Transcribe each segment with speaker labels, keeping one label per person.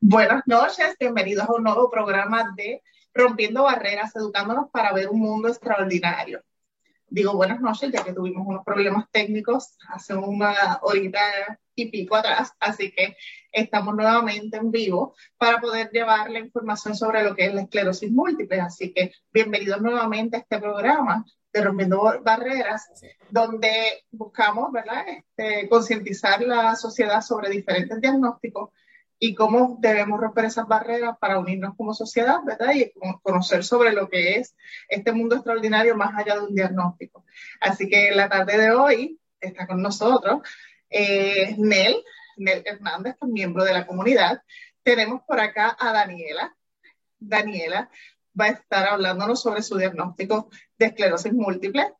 Speaker 1: Buenas noches, bienvenidos a un nuevo programa de Rompiendo Barreras, educándonos para ver un mundo extraordinario. Digo buenas noches, ya que tuvimos unos problemas técnicos hace una horita y pico atrás, así que estamos nuevamente en vivo para poder llevar la información sobre lo que es la esclerosis múltiple. Así que bienvenidos nuevamente a este programa de Rompiendo Barreras, donde buscamos ¿verdad? Este, concientizar la sociedad sobre diferentes diagnósticos y cómo debemos romper esas barreras para unirnos como sociedad, ¿verdad? Y conocer sobre lo que es este mundo extraordinario más allá de un diagnóstico. Así que la tarde de hoy está con nosotros eh, Nel, Nel Hernández, miembro de la comunidad. Tenemos por acá a Daniela. Daniela va a estar hablándonos sobre su diagnóstico de esclerosis múltiple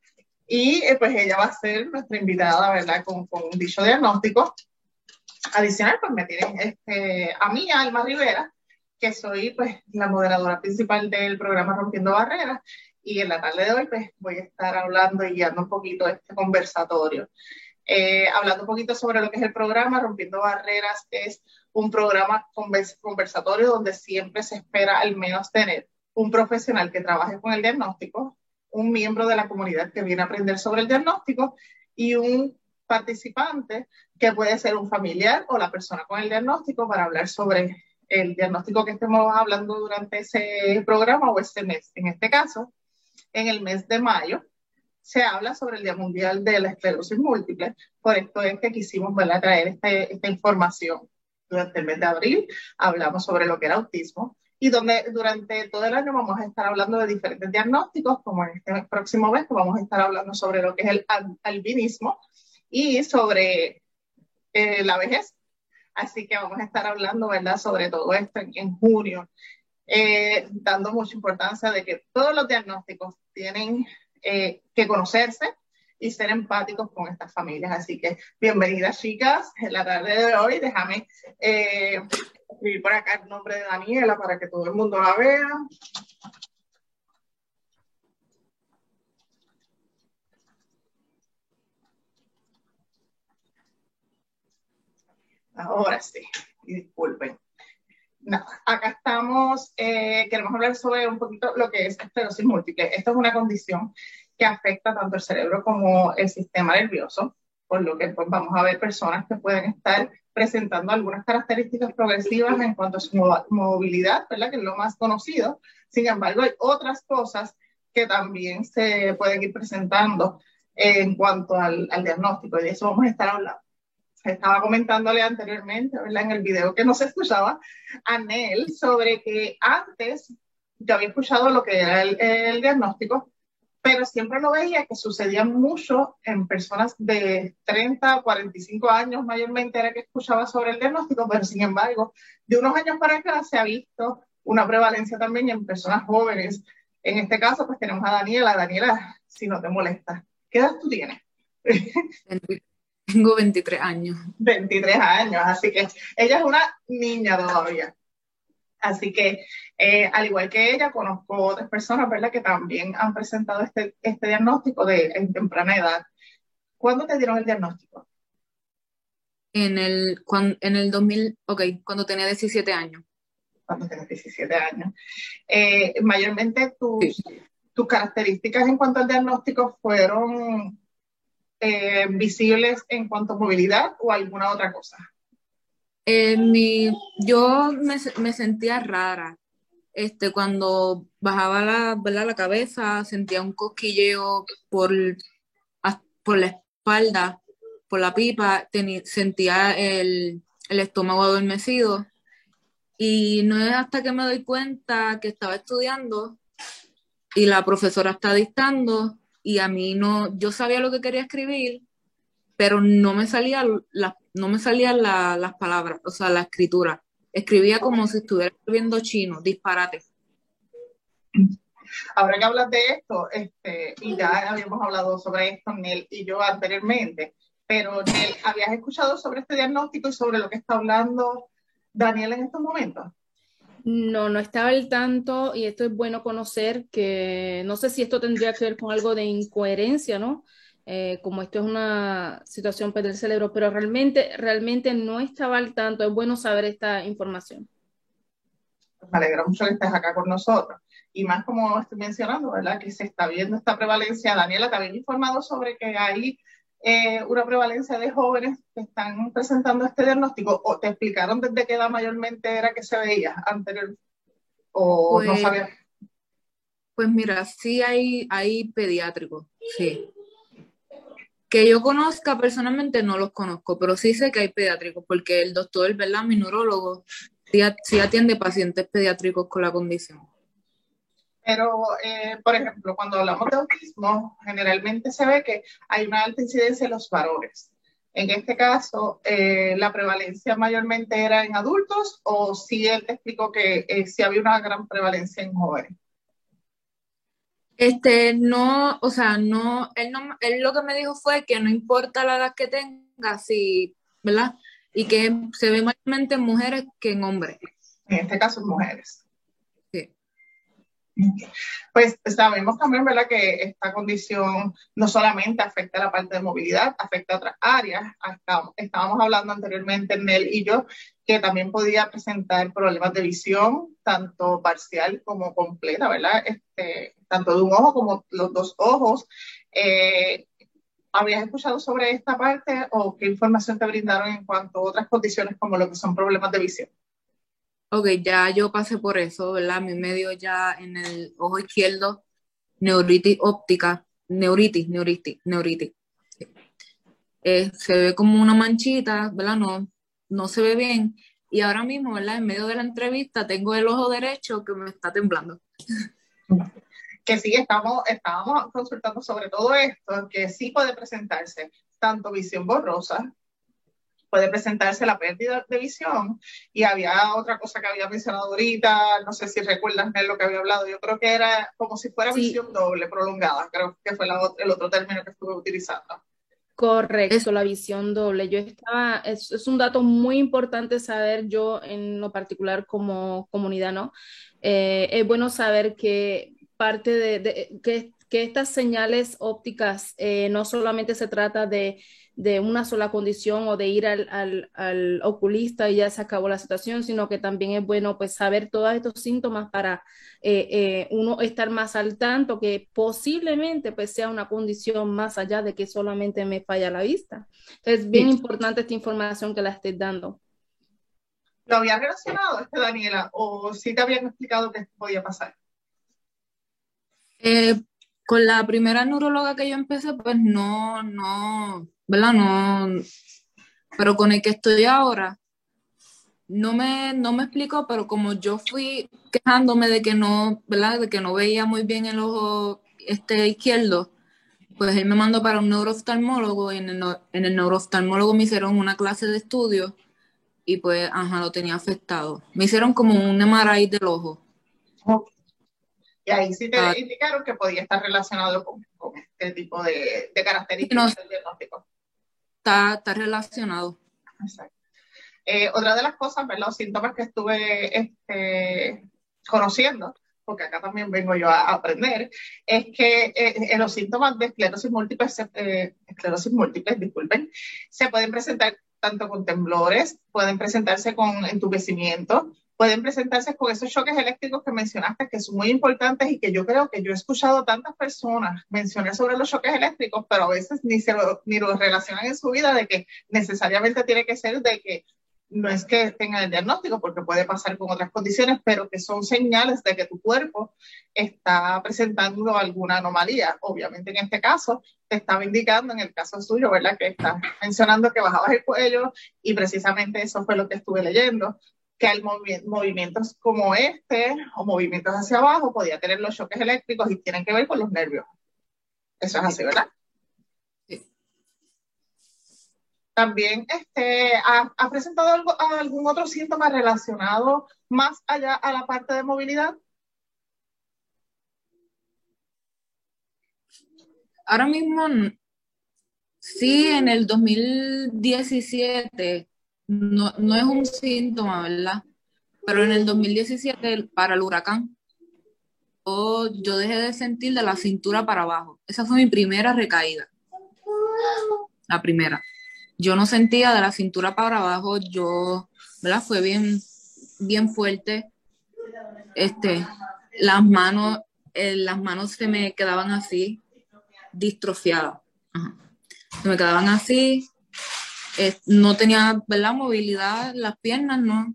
Speaker 1: y eh, pues ella va a ser nuestra invitada, ¿verdad? Con, con dicho diagnóstico adicional, pues me tienen este, a mí, Alma Rivera, que soy pues la moderadora principal del programa Rompiendo Barreras, y en la tarde de hoy pues voy a estar hablando y guiando un poquito este conversatorio. Eh, hablando un poquito sobre lo que es el programa, Rompiendo Barreras es un programa conversatorio donde siempre se espera al menos tener un profesional que trabaje con el diagnóstico, un miembro de la comunidad que viene a aprender sobre el diagnóstico y un participante, que puede ser un familiar o la persona con el diagnóstico, para hablar sobre el diagnóstico que estemos hablando durante ese programa o este mes. En este caso, en el mes de mayo, se habla sobre el Día Mundial de la Esclerosis Múltiple. Por esto es que quisimos traer este, esta información. Durante el mes de abril hablamos sobre lo que era autismo y donde durante todo el año vamos a estar hablando de diferentes diagnósticos, como en este próximo mes vamos a estar hablando sobre lo que es el albinismo, y sobre eh, la vejez. Así que vamos a estar hablando, ¿verdad?, sobre todo esto en, junio, eh, dando mucha importancia de que todos los diagnósticos tienen eh, que conocerse y ser empáticos con estas familias. Así que bienvenidas, chicas, en la tarde de hoy. Déjame escribir por acá el nombre de Daniela para que todo el mundo la vea. Ahora sí, disculpen. acá estamos, eh, queremos hablar sobre un poquito lo que es esclerosis múltiple. Esto es una condición que afecta tanto el cerebro como el sistema nervioso, por lo que pues, vamos a ver personas que pueden estar presentando algunas características progresivas en cuanto a su movilidad, ¿verdad? que es lo más conocido. Sin embargo, hay otras cosas que también se pueden ir presentando en cuanto al, al diagnóstico, y de eso vamos a estar hablando estaba comentándole anteriormente, ¿verdad? En el video que no se escuchaba, a Nel, sobre que antes yo había escuchado lo que era el, diagnóstico, pero siempre lo veía que sucedía mucho en personas de 30, 45 años, mayormente era que escuchaba sobre el diagnóstico, pero sin embargo, de unos años para acá se ha visto una prevalencia también en personas jóvenes. En este caso, pues tenemos a Daniela. Daniela, si no te molesta, ¿qué edad tú tienes?
Speaker 2: Tengo 23 años.
Speaker 1: 23 años, así que ella es una niña todavía. Así que, eh, al igual que ella, conozco otras personas, ¿verdad?, que también han presentado este, este diagnóstico de, en temprana edad. ¿Cuándo te dieron el diagnóstico?
Speaker 2: En el, cuando, en el 2000, ok, cuando tenía 17 años.
Speaker 1: Cuando tenías 17 años. Eh, mayormente tus, tus características en cuanto al diagnóstico fueron eh, visibles en cuanto a movilidad o alguna otra cosa?
Speaker 2: Eh, yo me, sentía rara. Este, cuando bajaba la, la cabeza, sentía un cosquilleo por, por la espalda, por la pipa, sentía el, el estómago adormecido. Y no es hasta que me doy cuenta que estaba estudiando y la profesora está dictando y a mí no, yo sabía lo que quería escribir, pero no me salía la, no me salían las palabras, o sea, la escritura. Escribía como si estuviera escribiendo chino, disparate.
Speaker 1: Ahora que hablas de esto, este, y ya habíamos hablado sobre esto, Nel y yo anteriormente, pero Nel, ¿habías escuchado sobre este diagnóstico y sobre lo que está hablando Daniel en estos momentos?
Speaker 3: No, no estaba al tanto y esto es bueno conocer que no sé si esto tendría que ver con algo de incoherencia, ¿no? Eh, como esto es una situación del cerebro, pero realmente, realmente no estaba al tanto. Es bueno saber esta información.
Speaker 1: Me alegra mucho que estés acá con nosotros. Y más como estoy mencionando, ¿verdad? Que se está viendo esta prevalencia. Daniela, te había informado sobre que hay eh, una prevalencia de jóvenes que están presentando este diagnóstico o te explicaron desde qué edad mayormente era que se veía anterior o no pues, sabías?
Speaker 2: Pues mira, sí hay, hay pediátricos, sí. Que yo conozca personalmente no los conozco, pero sí sé que hay pediátricos porque el doctor, ¿verdad? Mi neurólogo sí atiende pacientes pediátricos con la condición.
Speaker 1: Pero, eh, por ejemplo, cuando hablamos de autismo, generalmente se ve que hay una alta incidencia en los varones. En este caso, eh, ¿la prevalencia mayormente era en adultos o si él te explicó que eh, sí había una gran prevalencia en jóvenes?
Speaker 2: Este, no, o sea, no él, no, él lo que me dijo fue que no importa la edad que tenga, si, ¿verdad? Y que se ve mayormente en mujeres que en hombres.
Speaker 1: En este caso, en mujeres. Pues sabemos también, ¿verdad?, que esta condición no solamente afecta la parte de movilidad, afecta a otras áreas. Estábamos hablando anteriormente, Nel y yo, que también podía presentar problemas de visión, tanto parcial como completa, ¿verdad? Este, tanto de un ojo como los dos ojos. Eh, ¿Habías escuchado sobre esta parte o qué información te brindaron en cuanto a otras condiciones como lo que son problemas de visión?
Speaker 2: Ok, ya yo pasé por eso, ¿verdad? Mi medio ya en el ojo izquierdo, neuritis óptica, neuritis, neuritis, neuritis. Eh, se ve como una manchita, ¿verdad? No, no se ve bien. Y ahora mismo, ¿verdad? En medio de la entrevista tengo el ojo derecho que me está temblando.
Speaker 1: Que sí, estamos, estábamos consultando sobre todo esto, que sí puede presentarse tanto visión borrosa puede presentarse la pérdida de visión. Y había otra cosa que había mencionado ahorita, no sé si recuerdas lo que había hablado, yo creo que era como si fuera visión doble, prolongada, creo que fue el otro término que estuve utilizando.
Speaker 3: Correcto, la visión doble. Yo estaba, es, es, un dato muy importante saber yo en lo particular como comunidad, ¿no? Eh, es bueno saber que parte de, que, que, estas señales ópticas eh, no solamente se trata de de una sola condición o de ir al, oculista y ya se acabó la situación, sino que también es bueno pues saber todos estos síntomas para eh, eh, uno estar más al tanto que posiblemente pues sea una condición más allá de que solamente me falla la vista. Es bien importante esta información que la estés dando.
Speaker 1: ¿Lo había relacionado este Daniela o si te habían explicado que podía pasar?
Speaker 2: Eh, con la primera neuróloga que yo empecé, pues no, no, ¿verdad? No, pero con el que estoy ahora, no me, no me explicó, pero como yo fui quejándome de que no, ¿verdad? De que no veía muy bien el ojo este izquierdo, pues él me mandó para un neurooftalmólogo y en el, en neurooftalmólogo me hicieron una clase de estudio y pues, ajá, lo tenía afectado. Me hicieron como un MRI del ojo.
Speaker 1: Y ahí sí te ah. indicaron que podía estar relacionado con, este tipo de, de características del diagnóstico
Speaker 2: está, relacionado.
Speaker 1: Exacto. Eh, otra de las cosas, los síntomas que estuve este, conociendo, porque acá también vengo yo a aprender, es que eh, los síntomas de esclerosis múltiple, eh, esclerosis múltiple, disculpen, se pueden presentar tanto con temblores, pueden presentarse con entumecimiento, pueden presentarse con esos choques eléctricos que mencionaste, que son muy importantes y que yo creo que yo he escuchado tantas personas mencionar sobre los choques eléctricos, pero a veces ni, se lo, ni lo relacionan en su vida de que necesariamente tiene que ser de que no es que tenga el diagnóstico, porque puede pasar con otras condiciones, pero que son señales de que tu cuerpo está presentando alguna anomalía. Obviamente en este caso te estaba indicando, en el caso suyo, ¿verdad? Que está mencionando que bajabas el cuello y precisamente eso fue lo que estuve leyendo, que al movimientos como este o movimientos hacia abajo podía tener los choques eléctricos y tienen que ver con los nervios. Eso es así, ¿verdad? Sí. También este, ¿ha, presentado algo, algún otro síntoma relacionado más allá a la parte de movilidad?
Speaker 2: Ahora mismo, sí, en el 2017 no, no es un síntoma, ¿verdad? Pero en el 2017, para el huracán, yo dejé de sentir de la cintura para abajo. Esa fue mi primera recaída. La primera. Yo no sentía de la cintura para abajo, yo, ¿verdad? Fue bien, bien fuerte. Este, las manos, eh, las manos se me quedaban así, distrofiadas. Se me quedaban así. Eh, no tenía, ¿verdad? Movilidad, las piernas, no.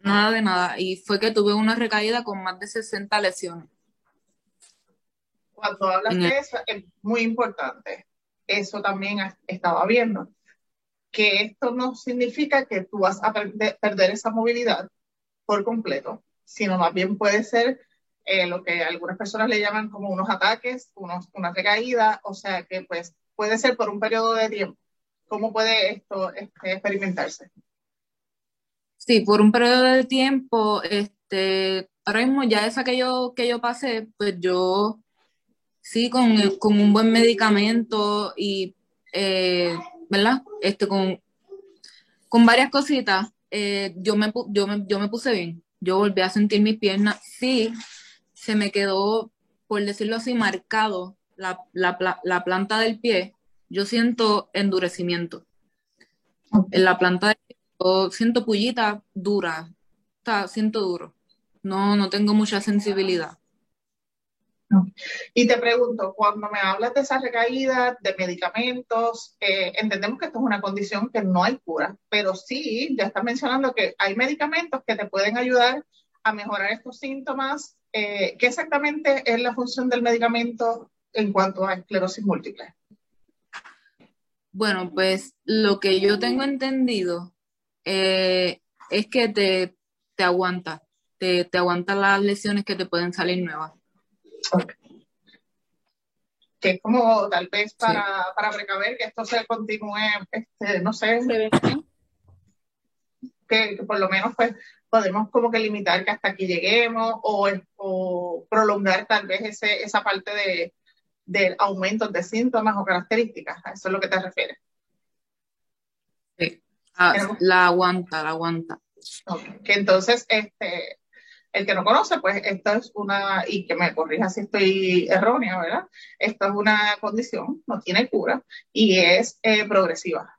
Speaker 2: Nada de nada. Y fue que tuve una recaída con más de 60 lesiones.
Speaker 1: Cuando hablas de eso, es muy importante. Eso también estaba viendo. Que esto no significa que tú vas a perder, esa movilidad por completo, sino más bien puede ser eh, lo que algunas personas le llaman como unos ataques, unos, una recaída, o sea que pues puede ser por un periodo de tiempo. ¿Cómo puede esto este, experimentarse?
Speaker 2: Sí, por un periodo de tiempo, este, ahora mismo ya esa que yo, que yo pasé, pues yo sí, con, un buen medicamento y, eh, ¿verdad? Este, con, con varias cositas, eh, yo, me, yo, me, yo me puse bien. Yo volví a sentir mis piernas. Sí, se me quedó, por decirlo así, marcado la, la planta del pie. Yo siento endurecimiento. En la planta del siento pullita dura, está, siento duro. No, no tengo mucha sensibilidad.
Speaker 1: Y te pregunto, cuando me hablas de esa recaída, de medicamentos, eh, entendemos que esto es una condición que no hay cura, pero sí, ya estás mencionando que hay medicamentos que te pueden ayudar a mejorar estos síntomas. Eh, ¿Qué exactamente es la función del medicamento en cuanto a esclerosis múltiple?
Speaker 2: Bueno, pues lo que yo tengo entendido eh, es que te, te aguanta, te, te aguanta las lesiones que te pueden salir nuevas.
Speaker 1: Que es como tal vez para, para precaver que esto se continúe, este, no sé, que, por lo menos pues podemos como que limitar que hasta aquí lleguemos o, o prolongar tal vez ese, esa parte de, de aumentos de síntomas o características. ¿A eso es lo que te refieres?
Speaker 2: Sí. Ah, la aguanta, la aguanta.
Speaker 1: Que entonces, este, el que no conoce, pues esto es una, y que me corrija si estoy errónea, ¿verdad? Esto es una condición, no tiene cura y es eh, progresiva.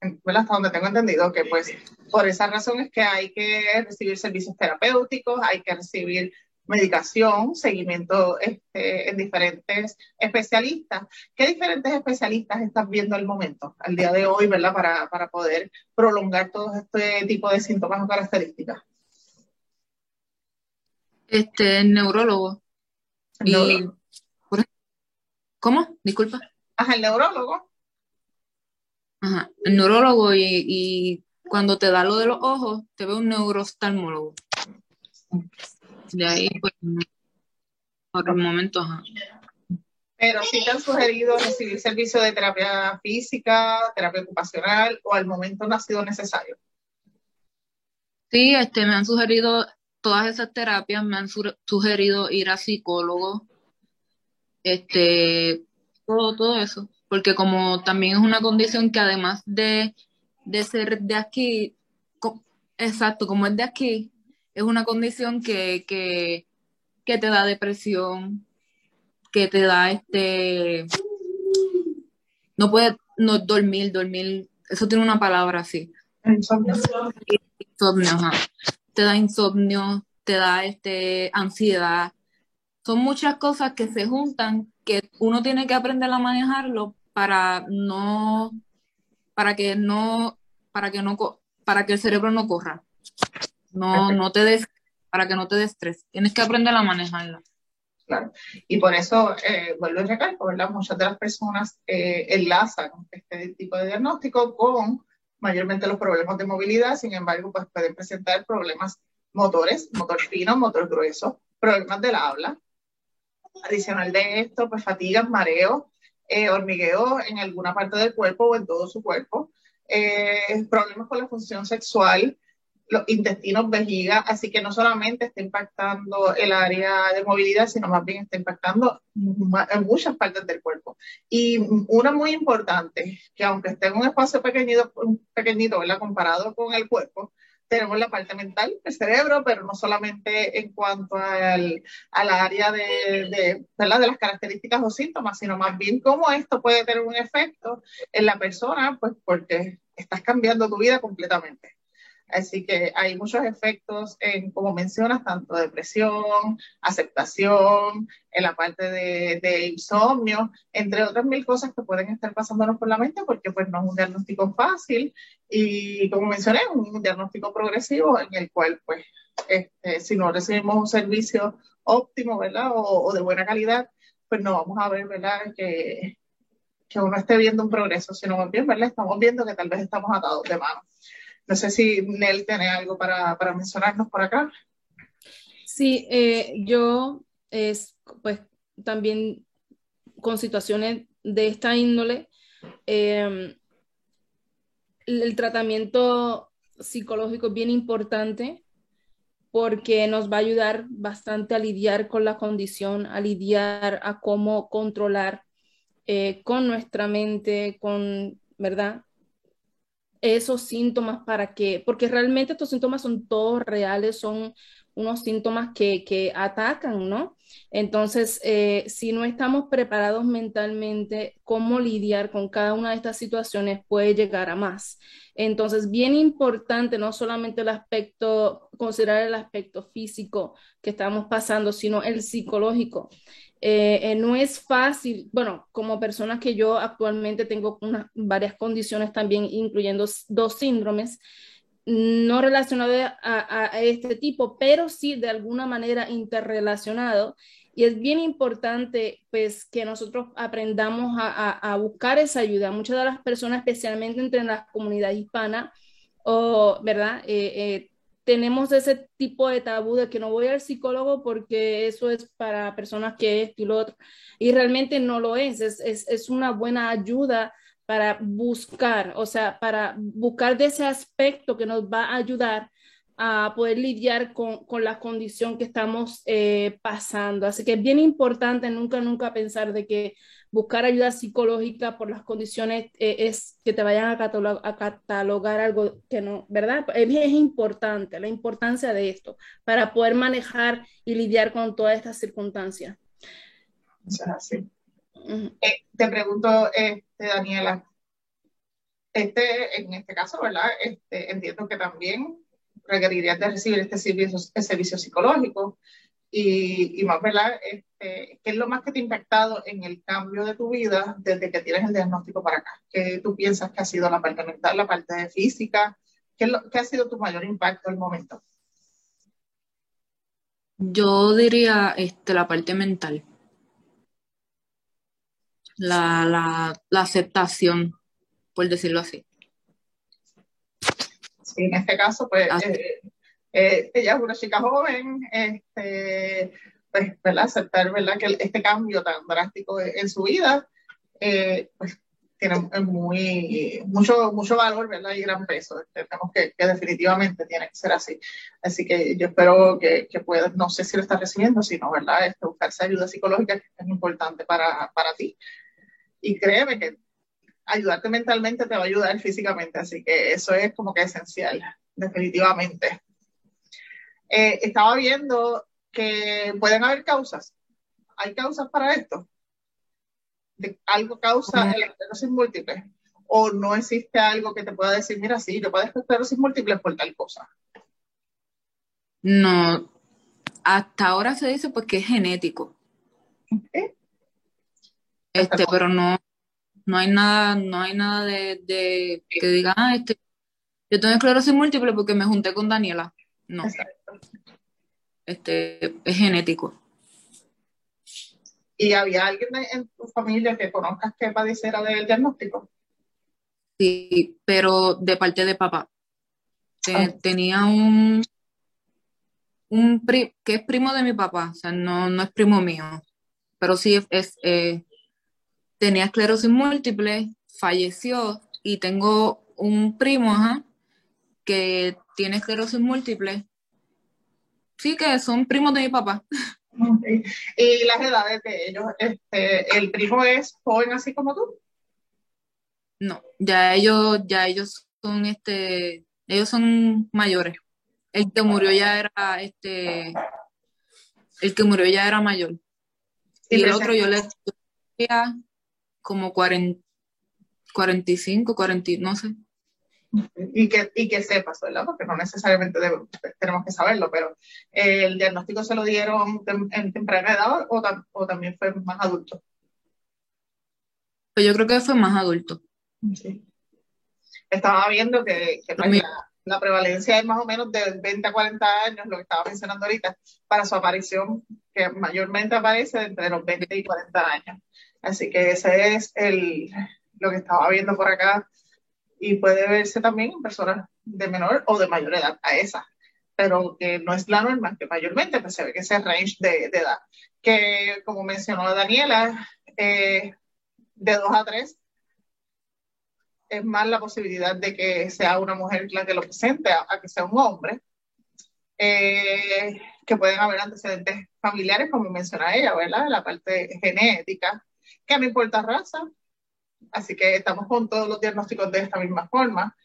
Speaker 1: Hasta donde tengo entendido que pues por esa razón es que hay que recibir servicios terapéuticos, hay que recibir medicación, seguimiento este, en diferentes especialistas. ¿Qué diferentes especialistas estás viendo al momento, al día de hoy, ¿verdad? Para, para poder prolongar todo este tipo de síntomas o características.
Speaker 2: Este, neurólogo. ¿Cómo? Disculpa.
Speaker 1: Ajá, el neurólogo.
Speaker 2: Ajá, el neurólogo y, y cuando te da lo de los ojos, te ve un neuroftalmólogo. De ahí, pues, por el momento,
Speaker 1: Pero sí te han sugerido recibir servicio de terapia física, terapia ocupacional, o al momento no ha sido necesario.
Speaker 2: Sí, este, me han sugerido todas esas terapias, me han sugerido ir a psicólogo, este, todo, todo eso, porque como también es una condición que además de, de ser de aquí, exacto, como es de aquí, es una condición que, que, te da depresión, que te da este, no puedes no dormir, dormir, eso tiene una palabra así. Insomnio. Te da insomnio, te da este, ansiedad. Son muchas cosas que se juntan que uno tiene que aprender a manejarlo para no, para que no, para que no, para que el cerebro no corra. No, no te des, para que no te des estrés. Tienes que aprender a manejarla.
Speaker 1: Claro. Y por eso, eh, vuelvo a recalco, ¿verdad? Muchas de las personas eh, enlazan este tipo de diagnóstico con mayormente los problemas de movilidad, sin embargo, pues pueden presentar problemas motores, motor fino, motor grueso, problemas del habla. Adicional de esto, pues fatiga, mareo, eh, hormigueo en alguna parte del cuerpo o en todo su cuerpo, eh, problemas con la función sexual, los intestinos, vejiga, así que no solamente está impactando el área de movilidad, sino más bien está impactando en muchas partes del cuerpo. Y una muy importante, que aunque esté en un espacio pequeñito, pequeñito ¿verdad? comparado con el cuerpo, tenemos la parte mental el cerebro, pero no solamente en cuanto al, al área de, de, de las características o síntomas, sino más bien cómo esto puede tener un efecto en la persona, pues porque estás cambiando tu vida completamente. Así que hay muchos efectos en, como mencionas, tanto depresión, aceptación, en la parte de, de, insomnio, entre otras mil cosas que pueden estar pasándonos por la mente, porque pues no es un diagnóstico fácil y como mencioné, un diagnóstico progresivo en el cual pues este, si no recibimos un servicio óptimo, ¿verdad? O, o, de buena calidad, pues no vamos a ver, ¿verdad? Que, que uno esté viendo un progreso, sino más bien, ¿verdad? Estamos viendo que tal vez estamos atados de manos. No sé si Nel tiene algo para, para mencionarnos por acá.
Speaker 3: Sí, eh, yo es, pues también con situaciones de esta índole, eh, el tratamiento psicológico es bien importante porque nos va a ayudar bastante a lidiar con la condición, a lidiar a cómo controlar eh, con nuestra mente, con, ¿verdad? Esos síntomas para que, porque realmente estos síntomas son todos reales, son unos síntomas que, que atacan, ¿no? Entonces, eh, si no estamos preparados mentalmente, cómo lidiar con cada una de estas situaciones puede llegar a más. Entonces, bien importante no solamente el aspecto, considerar el aspecto físico que estamos pasando, sino el psicológico. Eh, eh, no es fácil, bueno, como persona que yo actualmente tengo varias condiciones también, incluyendo dos síndromes, no relacionados a, este tipo, pero sí de alguna manera interrelacionado. Y es bien importante, pues, que nosotros aprendamos a, buscar esa ayuda. Muchas de las personas, especialmente entre la comunidad hispana, o, ¿verdad? Eh, tenemos ese tipo de tabú de que no voy al psicólogo porque eso es para personas que esto y lo otro. Y realmente no lo es, es, es, es una buena ayuda para buscar, o sea, para buscar de ese aspecto que nos va a ayudar a poder lidiar con, con la condición que estamos eh, pasando. Así que es bien importante nunca, nunca pensar de que buscar ayuda psicológica por las condiciones eh, es que te vayan a, catalogar algo que no, ¿verdad? Es, es, importante la importancia de esto para poder manejar y lidiar con todas estas circunstancias.
Speaker 1: Sí. Eh, te pregunto, este, Daniela, este, en este caso, ¿verdad? Este, entiendo que también requerirías de recibir este servicio, este servicio psicológico y, y más, ¿verdad? Este, ¿Qué es lo más que te ha impactado en el cambio de tu vida desde que tienes el diagnóstico para acá? ¿Qué tú piensas que ha sido la parte mental, la parte física? ¿Qué, es lo, qué ha sido tu mayor impacto al momento?
Speaker 2: Yo diría este, la parte mental. La, la, la aceptación, por decirlo así.
Speaker 1: Sí, en este caso, pues, eh, eh, ella es una chica joven, este, pues, ¿verdad? Aceptar, ¿verdad? Que este cambio tan drástico en su vida, eh, pues, tiene muy, mucho, mucho valor, ¿verdad? Y gran peso. Entendemos que, que, definitivamente tiene que ser así. Así que yo espero que, que puedas, no sé si lo estás recibiendo, sino, ¿verdad? Este, buscarse ayuda psicológica que es importante para, para ti. Y créeme que ayudarte mentalmente te va a ayudar físicamente, así que eso es como que esencial, definitivamente. Eh, estaba viendo que pueden haber causas. ¿Hay causas para esto? ¿De ¿Algo causa el esclerosis múltiple? ¿O no existe algo que te pueda decir, mira, sí, yo padezco esclerosis múltiple por tal cosa?
Speaker 2: No, hasta ahora se dice porque es genético. Este, pero no, no hay nada, no hay nada de, de que diga, ah, este, yo tengo esclerosis múltiple porque me junté con Daniela. No. Este, es genético.
Speaker 1: ¿Y había alguien en tu familia que conozcas que padeciera del diagnóstico?
Speaker 2: Sí, pero de parte de papá. Ah. Tenía un, un que es primo de mi papá, o sea, no, no es primo mío, pero sí es, eh, tenía esclerosis múltiple, falleció y tengo un primo que tiene esclerosis múltiple. Sí, que son primos de mi papá.
Speaker 1: Y las edades de ellos, este, ¿el primo es joven así como tú?
Speaker 2: No, ya ellos, ya ellos son este, ellos son mayores. El que murió ya era este, el que murió ya era mayor. Y, el otro yo le como 40, 45, 40, no sé.
Speaker 1: Y que, y que sepas, ¿verdad? Porque no necesariamente tenemos que saberlo, pero eh, ¿el diagnóstico se lo dieron en temprana edad o, o, también fue más adulto?
Speaker 2: Pues yo creo que fue más adulto.
Speaker 1: Sí. Estaba viendo que, que la, prevalencia es más o menos de 20 a 40 años, lo que estaba mencionando ahorita, para su aparición, que mayormente aparece entre los 20 y 40 años. Así que ese es el, lo que estaba viendo por acá y puede verse también en personas de menor o de mayor edad a esa, pero que no es la norma, que mayormente pues, se ve que ese range de, edad, que como mencionó Daniela, eh, de 2 a 3 es más la posibilidad de que sea una mujer la que lo presente a, que sea un hombre, eh, que pueden haber antecedentes familiares, como menciona ella, ¿verdad? La parte genética, que no importa raza, Así que estamos con todos los diagnósticos de esta misma forma,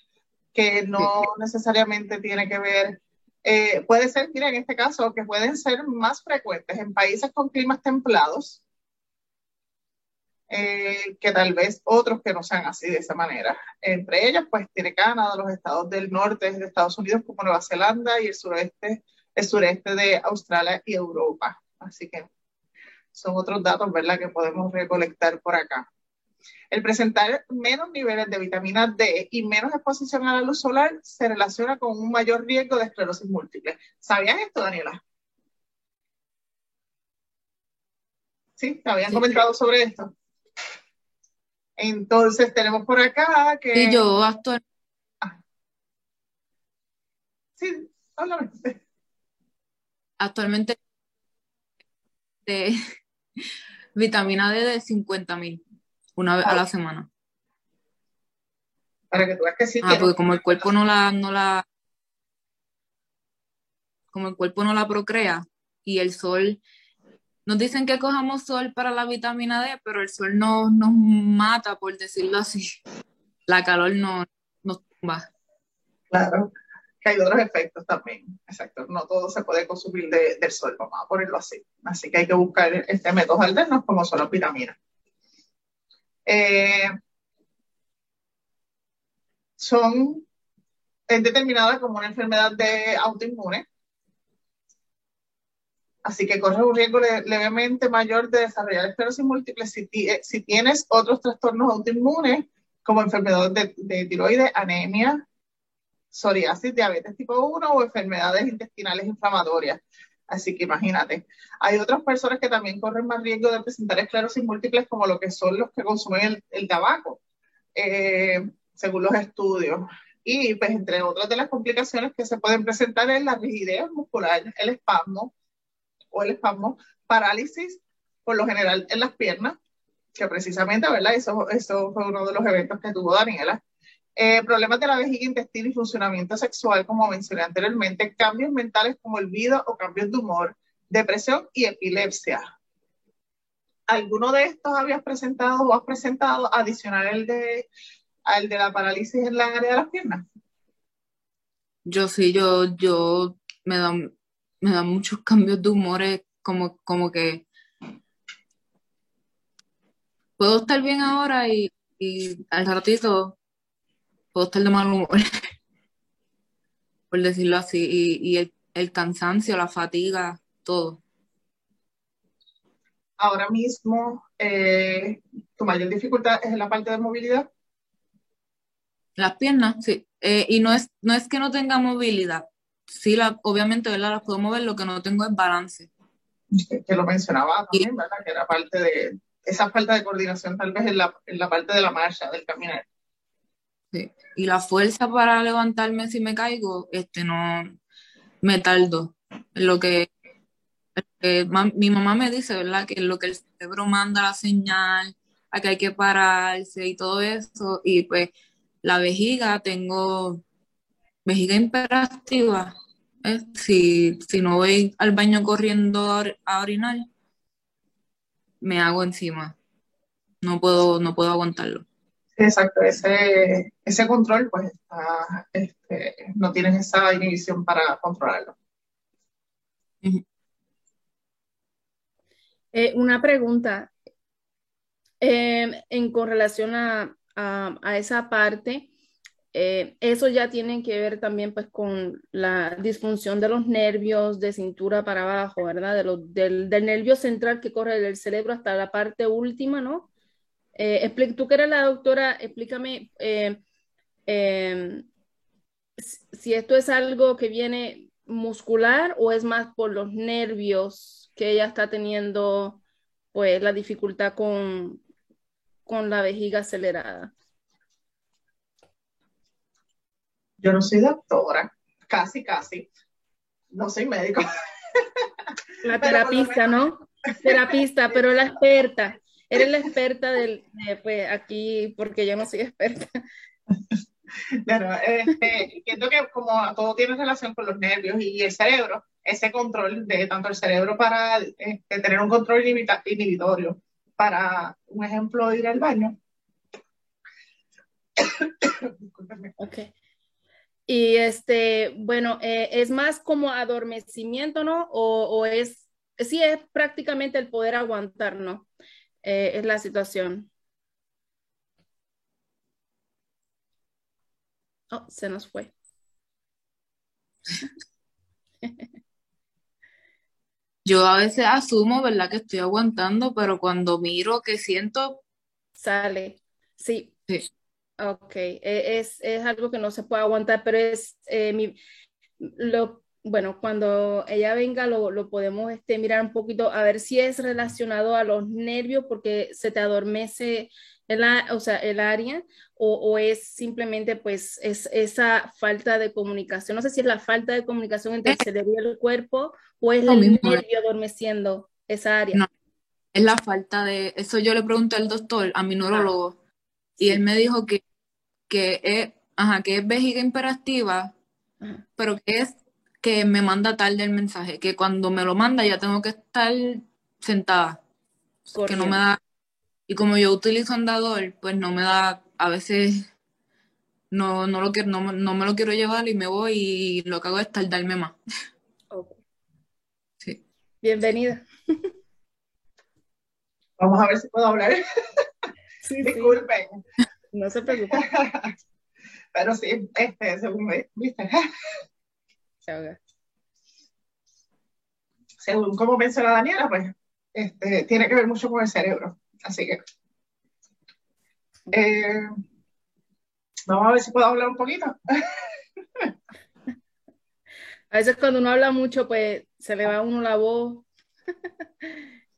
Speaker 1: que no necesariamente tiene que ver, eh, puede ser, mira, en este caso, que pueden ser más frecuentes en países con climas templados, eh, que tal vez otros que no sean así de esa manera. Entre ellos, pues tiene Canadá, los estados del norte de Estados Unidos como Nueva Zelanda y el sureste, el sureste de Australia y Europa. Así que son otros datos, ¿verdad?, que podemos recolectar por acá. El presentar menos niveles de vitamina D y menos exposición a la luz solar se relaciona con un mayor riesgo de esclerosis múltiple. ¿Sabías esto, Daniela? Sí, te habían comentado sobre esto. Entonces tenemos por acá que.
Speaker 2: Sí, yo actualmente.
Speaker 1: Ah. Sí, háblame.
Speaker 2: Actualmente de vitamina D de 50 mil una vez a la semana.
Speaker 1: Para que tú veas que sí.
Speaker 2: Ah, porque como el cuerpo no la, no la, como el cuerpo no la procrea y el sol, nos dicen que cojamos sol para la vitamina D, pero el sol no, nos mata, por decirlo así. La calor no nos tumba.
Speaker 1: Claro, que hay otros efectos también. Exacto, no todo se puede consumir del sol, vamos a ponerlo así. Así que hay que buscar este método alternos como son las vitaminas. Eh, son determinadas como una enfermedad de autoinmune. Así que corre un riesgo levemente mayor de desarrollar esclerosis múltiple si, eh, tienes otros trastornos autoinmunes como enfermedades de, de tiroides, anemia, psoriasis, diabetes tipo 1 o enfermedades intestinales inflamatorias. Así que imagínate. Hay otras personas que también corren más riesgo de presentar esclerosis múltiples, como lo que son los que consumen el, tabaco, eh, según los estudios. Y pues entre otras de las complicaciones que se pueden presentar es la rigidez muscular, el espasmo o el espasmo, parálisis, por lo general en las piernas, que precisamente, ¿verdad? Eso, eso fue uno de los eventos que tuvo Daniela. Eh, problemas de la vejiga, intestino y funcionamiento sexual, como mencioné anteriormente, cambios mentales como olvido o cambios de humor, depresión y epilepsia. ¿Alguno de estos habías presentado o has presentado adicional el de, al de la parálisis en la área de las piernas?
Speaker 2: Yo sí, yo, yo me dan, me dan muchos cambios de humor, como, como que puedo estar bien ahora y al ratito puedo estar de mal humor, por decirlo así, y, el, cansancio, la fatiga, todo.
Speaker 1: Ahora mismo, eh, ¿tu mayor dificultad es en la parte de movilidad?
Speaker 2: Las piernas, sí. Eh, y no es, no es que no tenga movilidad. Sí, la, obviamente, ¿verdad? Las puedo mover, lo que no tengo es balance.
Speaker 1: Que, lo mencionaba también, ¿verdad? Que era parte de esa falta de coordinación tal vez en la, en la parte de la marcha, del caminar.
Speaker 2: Y la fuerza para levantarme si me caigo, este no me tardo. Lo que, mi mamá me dice, ¿verdad? Que lo que el cerebro manda la señal, a que hay que pararse y todo eso. Y pues la vejiga tengo vejiga hiperactiva, si, si no voy al baño corriendo a, orinar, me hago encima. No puedo, no puedo aguantarlo.
Speaker 1: Exacto, ese, ese control, pues este, no tienes esa inhibición para controlarlo.
Speaker 3: Eh, una pregunta eh, en correlación a, a, esa parte. Eh, eso ya tiene que ver también pues con la disfunción de los nervios de cintura para abajo, ¿verdad? De del, del, nervio central que corre del cerebro hasta la parte última, ¿no? Eh, tú que eres la doctora, explícame eh, em, si esto es algo que viene muscular o es más por los nervios que ella está teniendo pues la dificultad con, con la vejiga acelerada.
Speaker 1: Yo no soy doctora, casi, casi. No soy médico.
Speaker 3: La terapista, ¿no? Terapista, pero la experta. Eres la experta del, pues aquí, porque yo no soy experta.
Speaker 1: Claro, este, entiendo que como todo tiene relación con los nervios y el cerebro, ese control de tanto el cerebro para este, tener un control inhibitorio, para un ejemplo, ir al baño.
Speaker 3: ok. Y este, bueno, eh, es más como adormecimiento, ¿no? O, o, es, sí, es prácticamente el poder aguantar, ¿no? Eh, es la situación. Oh, se nos fue.
Speaker 2: Yo a veces asumo, ¿verdad? Que estoy aguantando, pero cuando miro que siento...
Speaker 3: Sale. Sí. Sí. Ok, e, es, es, algo que no se puede aguantar, pero es eh, mi, lo, bueno, cuando ella venga lo, lo, podemos este, mirar un poquito a ver si es relacionado a los nervios porque se te adormece el, o sea, el área o, o, es simplemente pues es esa falta de comunicación. No sé si es la falta de comunicación entre el cerebro y el cuerpo o es el nervio adormeciendo esa área. No,
Speaker 2: es la falta de, eso yo le pregunté al doctor, a mi neurólogo y él me dijo que, que, es, ajá, que es vejiga imperativa, pero que es que me manda tarde el mensaje, que cuando me lo manda ya tengo que estar sentada. Que no me da, y como yo utilizo andador, pues no me da, a veces no, no, lo quiero, no, no me lo quiero llevar y me voy y lo que hago es tardarme más.
Speaker 3: Sí. Bienvenida.
Speaker 1: Vamos a ver si puedo hablar. Disculpen.
Speaker 3: No se preocupen.
Speaker 1: Pero sí, este, según me, ¿viste? Según como menciona Daniela, pues este, tiene que ver mucho con el cerebro. Así que eh, vamos a ver si puedo hablar un poquito.
Speaker 3: A veces cuando uno habla mucho, pues se le va a uno la voz.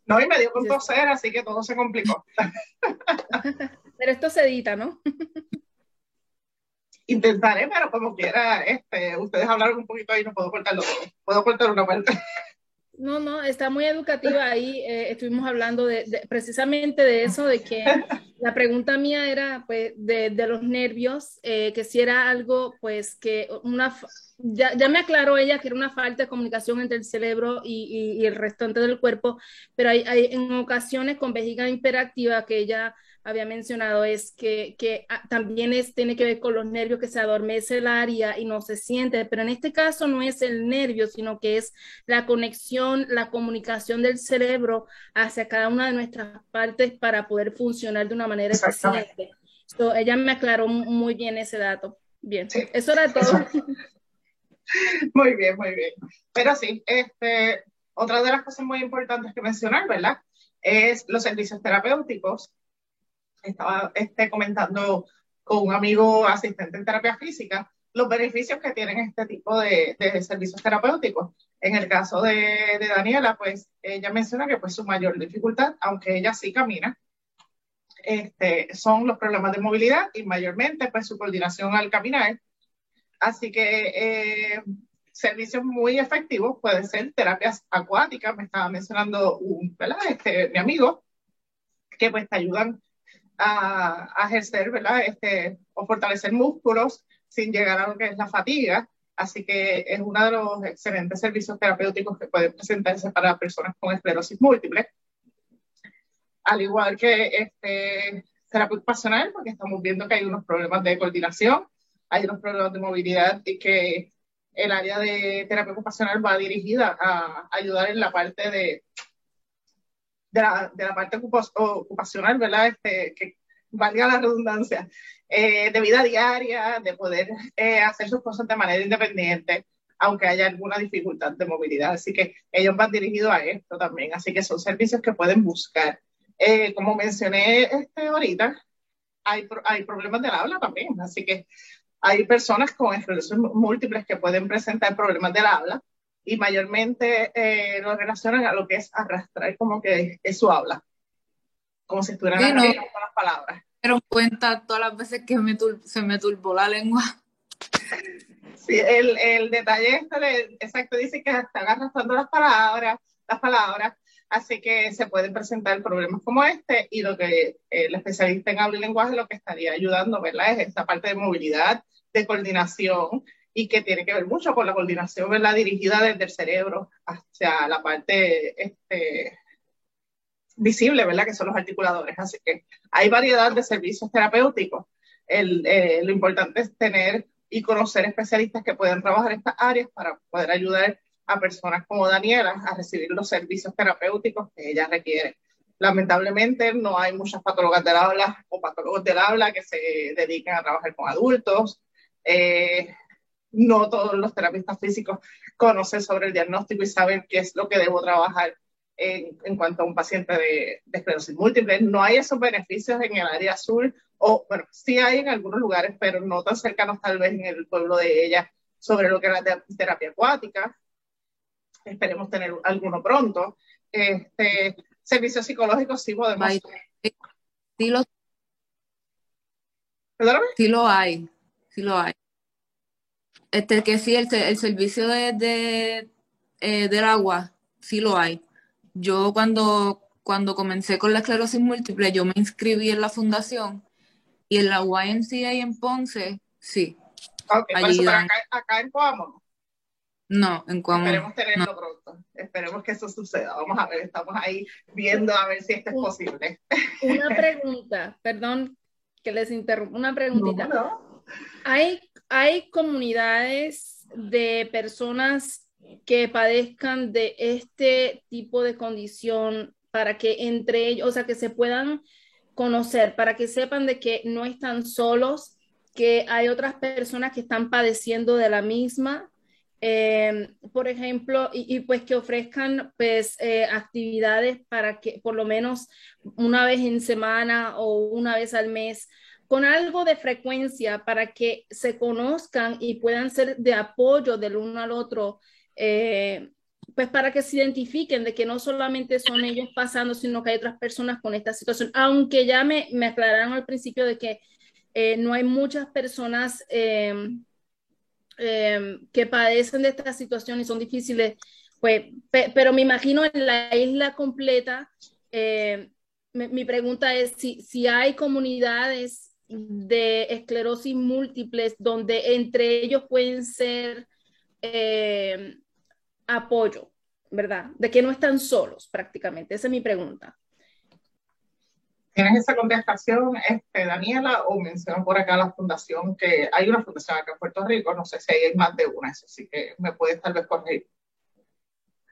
Speaker 1: No, y me dio con toser, así que todo se complicó.
Speaker 3: Pero esto se edita, ¿no?
Speaker 1: Intentaré, pero como quiera, este, ustedes hablaron un poquito ahí, no puedo cortarlo. Puedo cortar una parte.
Speaker 3: No, no, está muy educativa ahí. Eh, estuvimos hablando de, precisamente de eso, de que la pregunta mía era pues de, los nervios, eh, que si era algo pues que una, ya, ya, me aclaró ella que era una falta de comunicación entre el cerebro y, y, el restante del cuerpo, pero hay, hay, en ocasiones con vejiga hiperactiva que ella había mencionado es que, que ah, también es, tiene que ver con los nervios que se adormece el área y no se siente, pero en este caso no es el nervio, sino que es la conexión, la comunicación del cerebro hacia cada una de nuestras partes para poder funcionar de una manera eficiente. ella me aclaró muy bien ese dato. Bien, eso era todo.
Speaker 1: Muy bien, muy bien. Pero sí, este, otra de las cosas muy importantes que mencionar, ¿verdad? Es los servicios terapéuticos estaba este, comentando con un amigo asistente en terapia física los beneficios que tienen este tipo de, de servicios terapéuticos. En el caso de, de, Daniela, pues ella menciona que pues su mayor dificultad, aunque ella sí camina, este, son los problemas de movilidad y mayormente pues su coordinación al caminar. Así que eh, servicios muy efectivos pueden ser terapias acuáticas, me estaba mencionando un. Este, mi amigo, que pues te ayudan a, ejercer, ¿verdad? Este, o fortalecer músculos sin llegar a lo que es la fatiga. Así que es uno de los excelentes servicios terapéuticos que pueden presentarse para personas con esclerosis múltiple. Al igual que este, terapia ocupacional, porque estamos viendo que hay unos problemas de coordinación, hay unos problemas de movilidad y que el área de terapia ocupacional va dirigida a ayudar en la parte de, de, la, de la parte ocupacional, ¿verdad? Este, que valga la redundancia, eh, de vida diaria, de poder eh, hacer sus cosas de manera independiente, aunque haya alguna dificultad de movilidad. Así que ellos van dirigidos a esto también. Así que son servicios que pueden buscar. Eh, como mencioné este, ahorita, hay, hay problemas del habla también. Así que hay personas con esclerosis múltiples que pueden presentar problemas del habla y mayormente lo relacionan a lo que es arrastrar como que es su habla como si estuvieran sí, no, las palabras.
Speaker 2: Pero cuenta todas las veces que me se me turbó la lengua.
Speaker 1: Sí, el, el detalle este, exacto, dice que están arrastrando las palabras, las palabras, así que se pueden presentar problemas como este y lo que el especialista en habla y lenguaje lo que estaría ayudando, ¿verdad? Es esta parte de movilidad, de coordinación y que tiene que ver mucho con la coordinación, ¿verdad? Dirigida desde el cerebro hacia la parte este, visible, ¿verdad? Que son los articuladores. Así que hay variedad de servicios terapéuticos. El, eh, lo importante es tener y conocer especialistas que puedan trabajar estas áreas para poder ayudar a personas como Daniela a recibir los servicios terapéuticos que ella requiere. Lamentablemente no hay muchas patólogas del habla o patólogos del habla que se dediquen a trabajar con adultos. Eh, no todos los terapistas físicos conocen sobre el diagnóstico y saben qué es lo que debo trabajar en, cuanto a un paciente de, esclerosis múltiple. No hay esos beneficios en el área azul, o bueno, sí hay en algunos lugares, pero no tan cercanos tal vez en el pueblo de ella, sobre lo que es la terapia acuática. Esperemos tener alguno pronto. Este, servicios psicológicos sí podemos.
Speaker 2: Sí lo, sí lo hay, sí lo hay. Este, que sí, el, el servicio de, de eh, del agua, sí lo hay yo cuando, cuando comencé con la esclerosis múltiple, yo me inscribí en la fundación y en la YMCA en Ponce, sí.
Speaker 1: Ok, acá, acá, en Coamo.
Speaker 2: No, en Coamo.
Speaker 1: Esperemos tenerlo pronto. Esperemos que eso suceda. Vamos a ver, estamos ahí viendo a ver si esto es posible.
Speaker 3: Una pregunta, perdón que les interrumpa, una preguntita. ¿Hay, ¿Hay comunidades de personas que padezcan de este tipo de condición para que entre ellos, o sea, que se puedan conocer, para que sepan de que no están solos, que hay otras personas que están padeciendo de la misma, eh, por ejemplo, y, pues que ofrezcan pues eh, actividades para que por lo menos una vez en semana o una vez al mes, con algo de frecuencia para que se conozcan y puedan ser de apoyo del uno al otro eh, pues para que se identifiquen de que no solamente son ellos pasando, sino que hay otras personas con esta situación. Aunque ya me, me aclararon al principio de que eh, no hay muchas personas em, em, que padecen de esta situación y son difíciles, pues, pero me imagino en la isla completa, eh, mi pregunta es si, si hay comunidades de esclerosis múltiples donde entre ellos pueden ser eh, apoyo, ¿verdad? De que no están solos prácticamente. Esa es mi pregunta.
Speaker 1: ¿Tienes esa contestación, este, Daniela, o mencionan por acá la fundación que hay una fundación acá en Puerto Rico? No sé si hay más de una, así que me puedes tal vez corregir.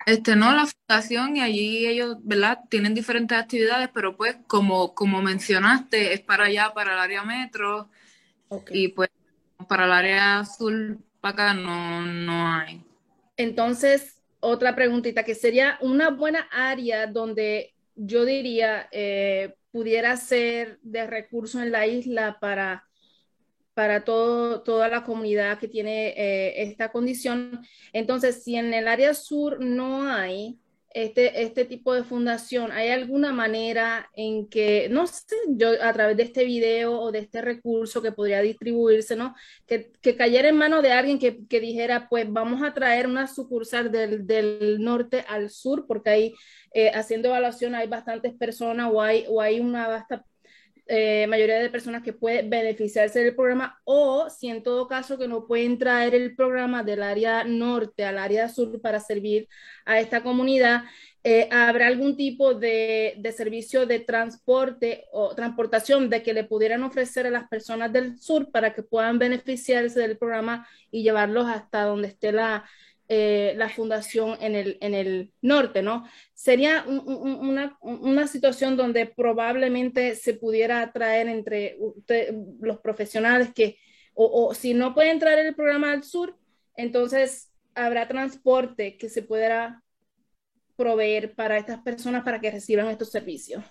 Speaker 2: Este, no, la fundación y allí ellos, ¿verdad? Tienen diferentes actividades, pero pues como, como mencionaste, es para allá, para el área metro, y pues para el área azul, para acá no, no hay.
Speaker 3: Entonces, otra preguntita, que sería una buena área donde yo diría eh, pudiera ser de recurso en la isla para, para todo, toda la comunidad que tiene eh, esta condición. Entonces, si en el área sur no hay, este, este tipo de fundación, ¿hay alguna manera en que, no sé, yo a través de este video o de este recurso que podría distribuirse, ¿no? Que, que cayera en manos de alguien que, que, dijera, pues vamos a traer una sucursal del, del norte al sur, porque ahí eh, haciendo evaluación hay bastantes personas o hay, o hay una vasta eh, mayoría de personas que pueden beneficiarse del programa o si en todo caso que no pueden traer el programa del área norte al área sur para servir a esta comunidad, eh, habrá algún tipo de, de, servicio de transporte o transportación de que le pudieran ofrecer a las personas del sur para que puedan beneficiarse del programa y llevarlos hasta donde esté la, eh, la fundación en el, en el norte, ¿no? Sería una, una, situación donde probablemente se pudiera traer entre los profesionales que, o, o, si no pueden traer el programa al sur, entonces habrá transporte que se pudiera proveer para estas personas para que reciban estos servicios.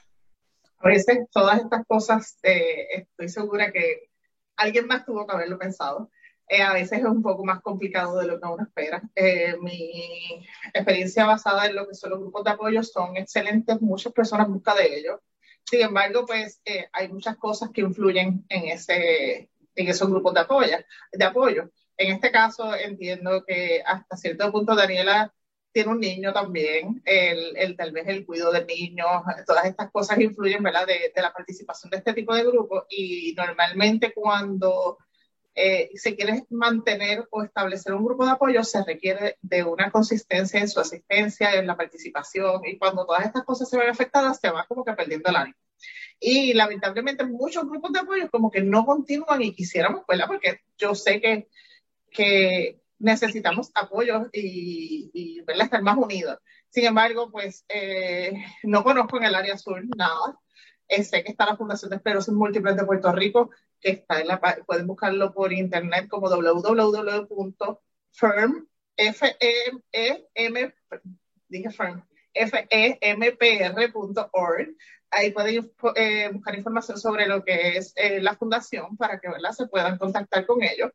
Speaker 1: A todas estas cosas, eh, estoy segura que alguien más tuvo que haberlo pensado. Eh, a veces es un poco más complicado de lo que uno espera. Eh, mi experiencia basada en lo que son los grupos de apoyo son excelentes, muchas personas buscan de ellos. Sin embargo, pues eh, hay muchas cosas que influyen en, ese, en esos grupos de apoyo, de apoyo. En este caso, entiendo que hasta cierto punto Daniela tiene un niño también, el, el, tal vez el cuidado del niño, todas estas cosas influyen, ¿verdad?, de, de la participación de este tipo de grupos y normalmente cuando eh, se quiere mantener o establecer un grupo de apoyo, se requiere de una consistencia en su asistencia, en la participación, y cuando todas estas cosas se ven afectadas, se va como que perdiendo el ánimo. Y lamentablemente muchos grupos de apoyo como que no continúan y quisiéramos, ¿verdad? Porque yo sé que, que necesitamos apoyo y, y ¿verdad? estar más unidos. Sin embargo, pues eh, no conozco en el área sur nada. Eh, sé que está la Fundación de Esclerosis Múltiple de Puerto Rico, que está en la pueden buscarlo por internet como www.firm, f e e r.org. Ahí pueden eh, buscar información sobre lo que es eh, la fundación para que ¿verdad? se puedan contactar con ellos.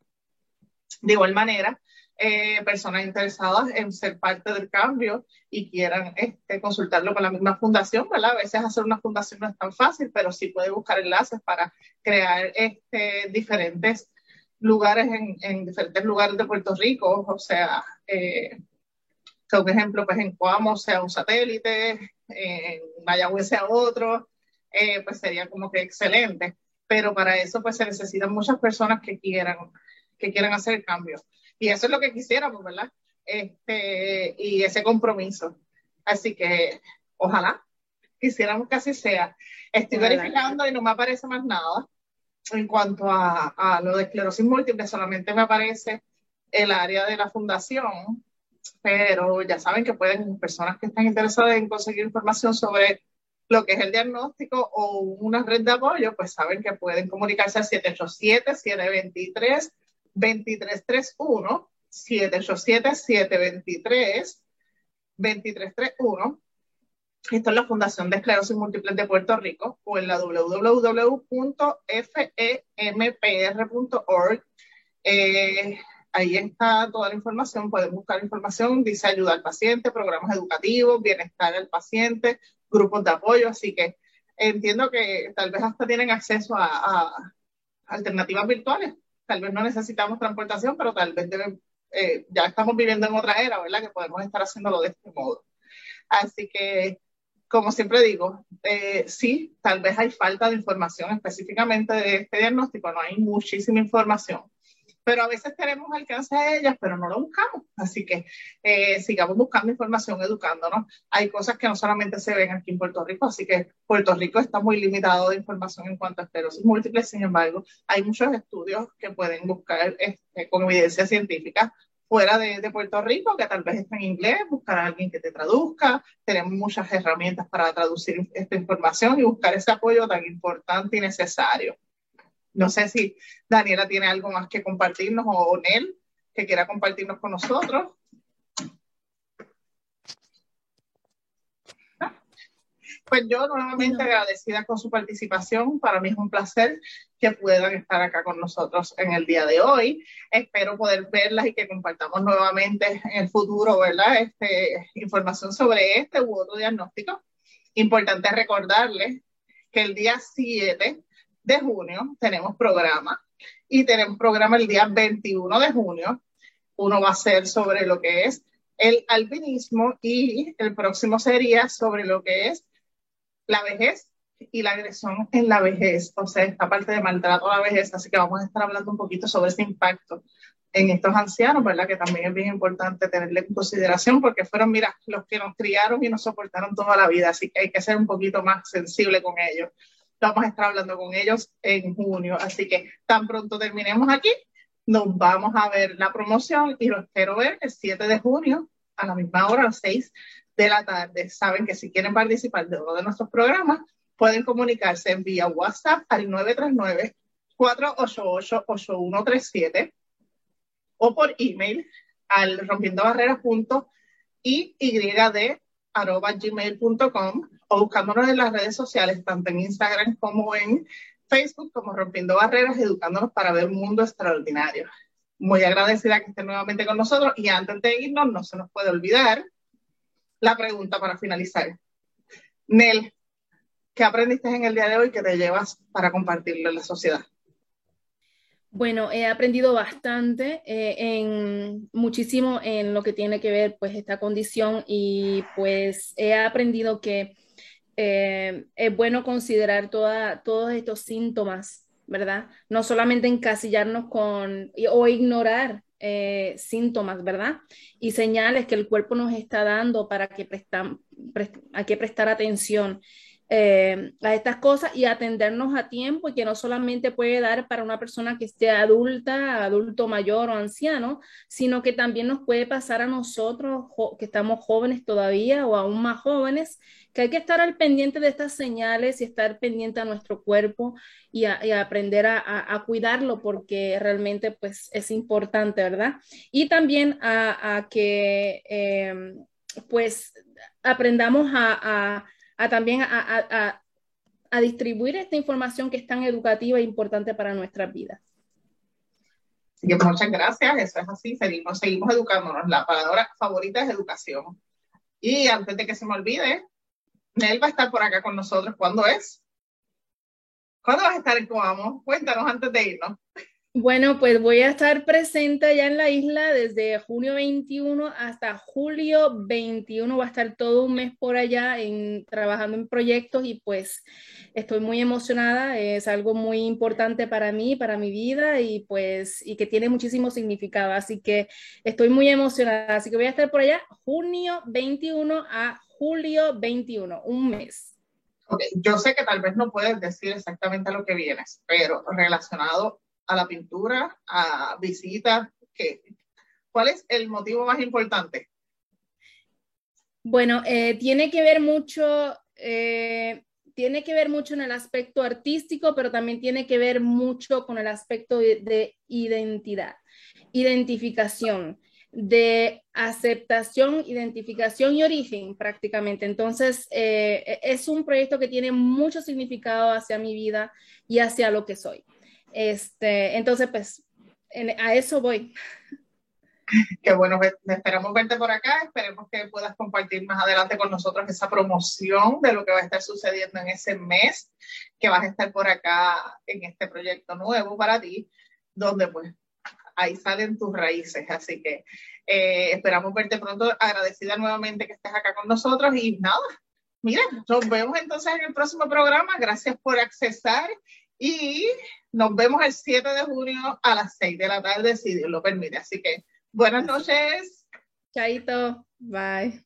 Speaker 1: De igual manera, eh, personas interesadas en ser parte del cambio y quieran este, consultarlo con la misma fundación, ¿verdad? A veces hacer una fundación no es tan fácil, pero sí puede buscar enlaces para crear este, diferentes lugares en, en diferentes lugares de Puerto Rico, o sea, eh, un ejemplo, pues en Coamo sea un satélite, en Mayagüez sea otro, eh, pues sería como que excelente, pero para eso pues se necesitan muchas personas que quieran, que quieran hacer el cambio. Y eso es lo que quisiéramos, ¿verdad? Este, y ese compromiso. Así que ojalá quisiéramos que así sea. Estoy verificando y no me aparece más nada en cuanto a, a, lo de esclerosis múltiple, solamente me aparece el área de la fundación, pero ya saben que pueden, personas que están interesadas en conseguir información sobre lo que es el diagnóstico o una red de apoyo, pues saben que pueden comunicarse al 787-723 2331 787-723 2331. Esto es la Fundación de Esclerosis Múltiple de Puerto Rico o en la www.fempr.org. Eh, ahí está toda la información, pueden buscar información, dice ayuda al paciente, programas educativos, bienestar del paciente, grupos de apoyo, así que entiendo que tal vez hasta tienen acceso a alternativas virtuales tal vez no necesitamos transportación, pero tal vez eh, ya estamos viviendo en otra era, ¿verdad? Que podemos estar haciéndolo de este modo. Así que, como siempre digo, eh, sí, tal vez hay falta de información específicamente de este diagnóstico, no hay muchísima información pero a veces tenemos alcance a ellas, pero no lo buscamos. Así que eh, sigamos buscando información, educándonos. Hay cosas que no solamente se ven aquí en Puerto Rico, así que Puerto Rico está muy limitado de información en cuanto a esclerosis múltiple. Sin embargo, hay muchos estudios que pueden buscar este, con evidencia científica fuera de, de, Puerto Rico, que tal vez está en inglés, buscar a alguien que te traduzca. Tenemos muchas herramientas para traducir esta información y buscar ese apoyo tan importante y necesario. No sé si Daniela tiene algo más que compartirnos o Nel que quiera compartirnos con nosotros. Pues yo nuevamente agradecida con su participación. Para mí es un placer que puedan estar acá con nosotros en el día de hoy. Espero poder verlas y que compartamos nuevamente en el futuro, ¿verdad? Este, información sobre este u otro diagnóstico. Importante recordarles que el día 7 de junio tenemos programa y tenemos programa el día 21 de junio. Uno va a ser sobre lo que es el alpinismo y el próximo sería sobre lo que es la vejez y la agresión en la vejez, o sea, esta parte de maltrato a la vejez, así que vamos a estar hablando un poquito sobre ese impacto en estos ancianos, ¿verdad? Que también es bien importante tenerle en consideración porque fueron, mira, los que nos criaron y nos soportaron toda la vida, así que hay que ser un poquito más sensible con ellos. Vamos a estar hablando con ellos en junio, así que tan pronto terminemos aquí, nos vamos a ver la promoción y lo espero ver el 7 de junio a la misma hora, a las 6 de la tarde. Saben que si quieren participar de uno de nuestros programas, pueden comunicarse vía WhatsApp al 939 488 8137 o por email al rompiendobarreras.iyd.gmail.com o buscándonos en las redes sociales, tanto en Instagram como en Facebook, como Rompiendo Barreras, educándonos para ver un mundo extraordinario. Muy agradecida que estén nuevamente con nosotros y antes de irnos, no se nos puede olvidar la pregunta para finalizar. Nel, ¿qué aprendiste en el día de hoy que te llevas para compartirlo en la sociedad?
Speaker 3: Bueno, he aprendido bastante, eh, en, muchísimo en lo que tiene que ver pues esta condición y pues he aprendido que eh, es bueno considerar todos estos síntomas, ¿verdad? No solamente encasillarnos con o ignorar eh, síntomas, ¿verdad? Y señales que el cuerpo nos está dando para que prestan, hay que prestar atención. Eh, a estas cosas y atendernos a tiempo que no solamente puede dar para una persona que esté adulta, adulto mayor o anciano, sino que también nos puede pasar a nosotros que estamos jóvenes todavía o aún más jóvenes, que hay que estar al pendiente de estas señales y estar pendiente a nuestro cuerpo y, aprender a, cuidarlo porque realmente pues es importante, ¿verdad? Y también a, que eh, pues aprendamos a a también a, distribuir esta información que es tan educativa e importante para nuestras vidas.
Speaker 1: Que muchas gracias, eso es así, seguimos, seguimos educándonos. La palabra favorita es educación. Y antes de que se me olvide, Nel va a estar por acá con nosotros. ¿Cuándo es? ¿Cuándo vas a estar en Coamo? Cuéntanos antes de irnos.
Speaker 3: Bueno, pues voy a estar presente allá en la isla desde junio 21 hasta julio 21. Va a estar todo un mes por allá trabajando en proyectos y pues estoy muy emocionada. Es algo muy importante para mí, para mi vida y pues y que tiene muchísimo significado. Así que estoy muy emocionada. Así que voy a estar por allá junio 21 a julio 21, un mes.
Speaker 1: Okay. Yo sé que tal vez no puedes decir exactamente a lo que vienes, pero relacionado a la pintura, a visitas? ¿qué? ¿Cuál es el motivo más importante?
Speaker 3: Bueno, eh, tiene que ver mucho, eh, tiene que ver mucho en el aspecto artístico, pero también tiene que ver mucho con el aspecto de, identidad, identificación, de aceptación, identificación y origen prácticamente. Entonces, eh, es un proyecto que tiene mucho significado hacia mi vida y hacia lo que soy. Este, entonces, pues, a eso voy.
Speaker 1: Qué bueno, esperamos verte por acá, esperemos que puedas compartir más adelante con nosotros esa promoción de lo que va a estar sucediendo en ese mes, que vas a estar por acá en este proyecto nuevo para ti, donde pues ahí salen tus raíces, así que eh, esperamos verte pronto, agradecida nuevamente que estés acá con nosotros. Y nada, mira, nos vemos entonces en el próximo programa, gracias por accesar y nos vemos el 7 de junio a las 6 de la tarde, si Dios lo permite. Así que buenas noches.
Speaker 3: Chaito. Bye.